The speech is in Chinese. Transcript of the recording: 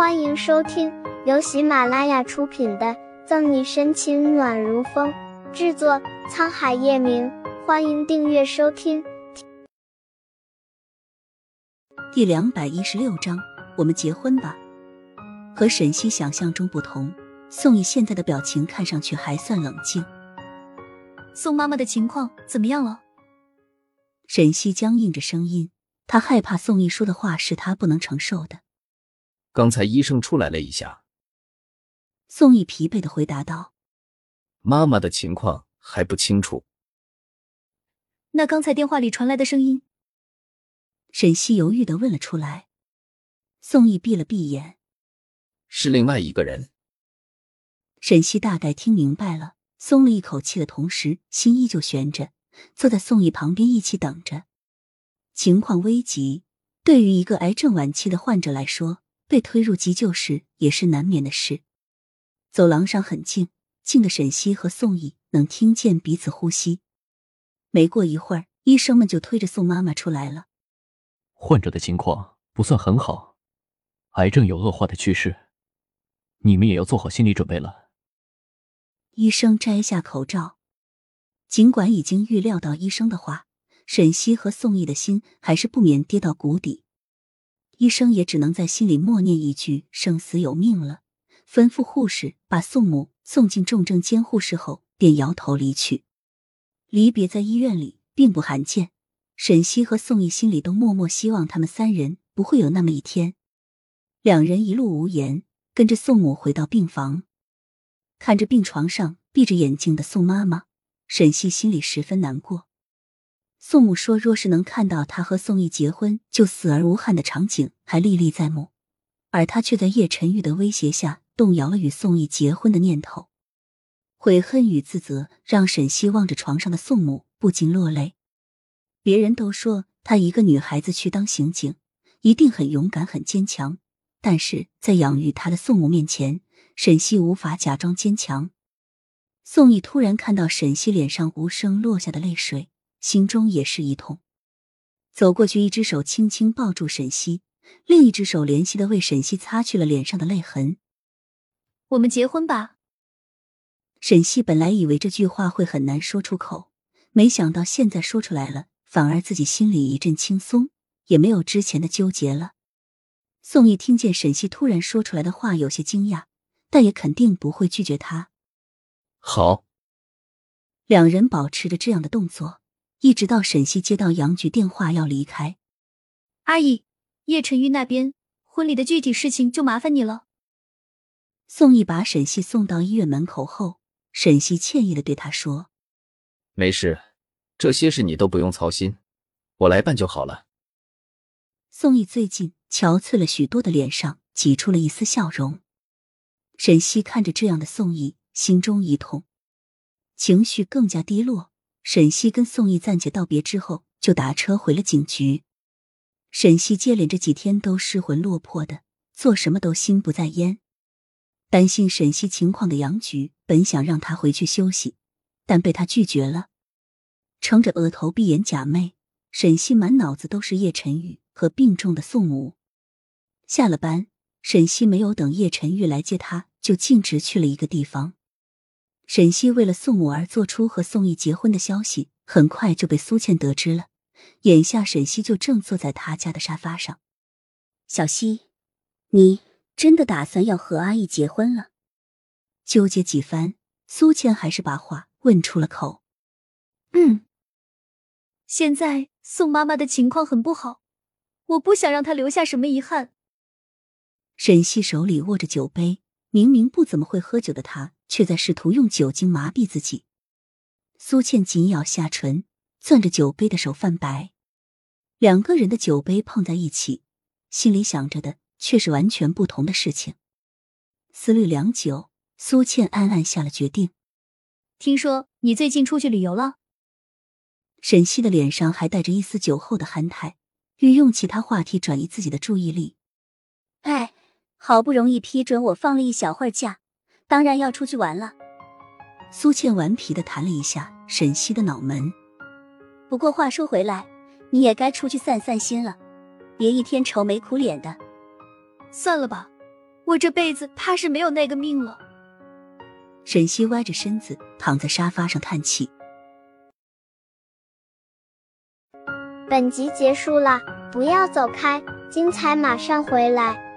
欢迎收听由喜马拉雅出品的《赠你深情暖如风》，制作沧海夜明。欢迎订阅收听。第两百一十六章，我们结婚吧。和沈西想象中不同，宋毅现在的表情看上去还算冷静。宋妈妈的情况怎么样了？沈西僵硬着声音，她害怕宋毅说的话是她不能承受的。刚才医生出来了一下，宋毅疲惫的回答道：“妈妈的情况还不清楚。”那刚才电话里传来的声音，沈西犹豫的问了出来。宋毅闭了闭眼，是另外一个人。沈西大概听明白了，松了一口气的同时，心依旧悬着，坐在宋毅旁边一起等着。情况危急，对于一个癌症晚期的患者来说。被推入急救室也是难免的事。走廊上很静，静的沈西和宋毅能听见彼此呼吸。没过一会儿，医生们就推着宋妈妈出来了。患者的情况不算很好，癌症有恶化的趋势，你们也要做好心理准备了。医生摘下口罩，尽管已经预料到医生的话，沈西和宋毅的心还是不免跌到谷底。医生也只能在心里默念一句“生死有命”了，吩咐护士把宋母送进重症监护室后，便摇头离去。离别在医院里并不罕见，沈西和宋毅心里都默默希望他们三人不会有那么一天。两人一路无言，跟着宋母回到病房，看着病床上闭着眼睛的宋妈妈，沈西心里十分难过。宋母说：“若是能看到他和宋毅结婚就死而无憾的场景，还历历在目。而他却在叶晨玉的威胁下，动摇了与宋毅结婚的念头。悔恨与自责让沈西望着床上的宋母不禁落泪。别人都说她一个女孩子去当刑警，一定很勇敢、很坚强。但是在养育她的宋母面前，沈西无法假装坚强。宋毅突然看到沈西脸上无声落下的泪水。”心中也是一痛，走过去，一只手轻轻抱住沈西，另一只手怜惜的为沈西擦去了脸上的泪痕。我们结婚吧。沈西本来以为这句话会很难说出口，没想到现在说出来了，反而自己心里一阵轻松，也没有之前的纠结了。宋毅听见沈西突然说出来的话，有些惊讶，但也肯定不会拒绝他。好，两人保持着这样的动作。一直到沈西接到杨局电话要离开，阿姨，叶晨玉那边婚礼的具体事情就麻烦你了。宋毅把沈西送到医院门口后，沈西歉意的对他说：“没事，这些事你都不用操心，我来办就好了。”宋毅最近憔悴了许多的脸上挤出了一丝笑容。沈西看着这样的宋毅，心中一痛，情绪更加低落。沈西跟宋毅暂且道别之后，就打车回了警局。沈西接连这几天都失魂落魄的，做什么都心不在焉。担心沈西情况的杨局本想让他回去休息，但被他拒绝了。撑着额头闭眼假寐，沈西满脑子都是叶晨玉和病重的宋母。下了班，沈西没有等叶晨玉来接他，就径直去了一个地方。沈西为了宋母而做出和宋毅结婚的消息，很快就被苏倩得知了。眼下沈西就正坐在他家的沙发上。小西，你真的打算要和阿义结婚了？纠结几番，苏倩还是把话问出了口。嗯，现在宋妈妈的情况很不好，我不想让她留下什么遗憾。沈西手里握着酒杯。明明不怎么会喝酒的他，却在试图用酒精麻痹自己。苏倩紧咬下唇，攥着酒杯的手泛白。两个人的酒杯碰在一起，心里想着的却是完全不同的事情。思虑良久，苏倩暗暗下了决定。听说你最近出去旅游了？沈西的脸上还带着一丝酒后的憨态，欲用其他话题转移自己的注意力。好不容易批准我放了一小会儿假，当然要出去玩了。苏倩顽皮的弹了一下沈西的脑门。不过话说回来，你也该出去散散心了，别一天愁眉苦脸的。算了吧，我这辈子怕是没有那个命了。沈西歪着身子躺在沙发上叹气。本集结束了，不要走开，精彩马上回来。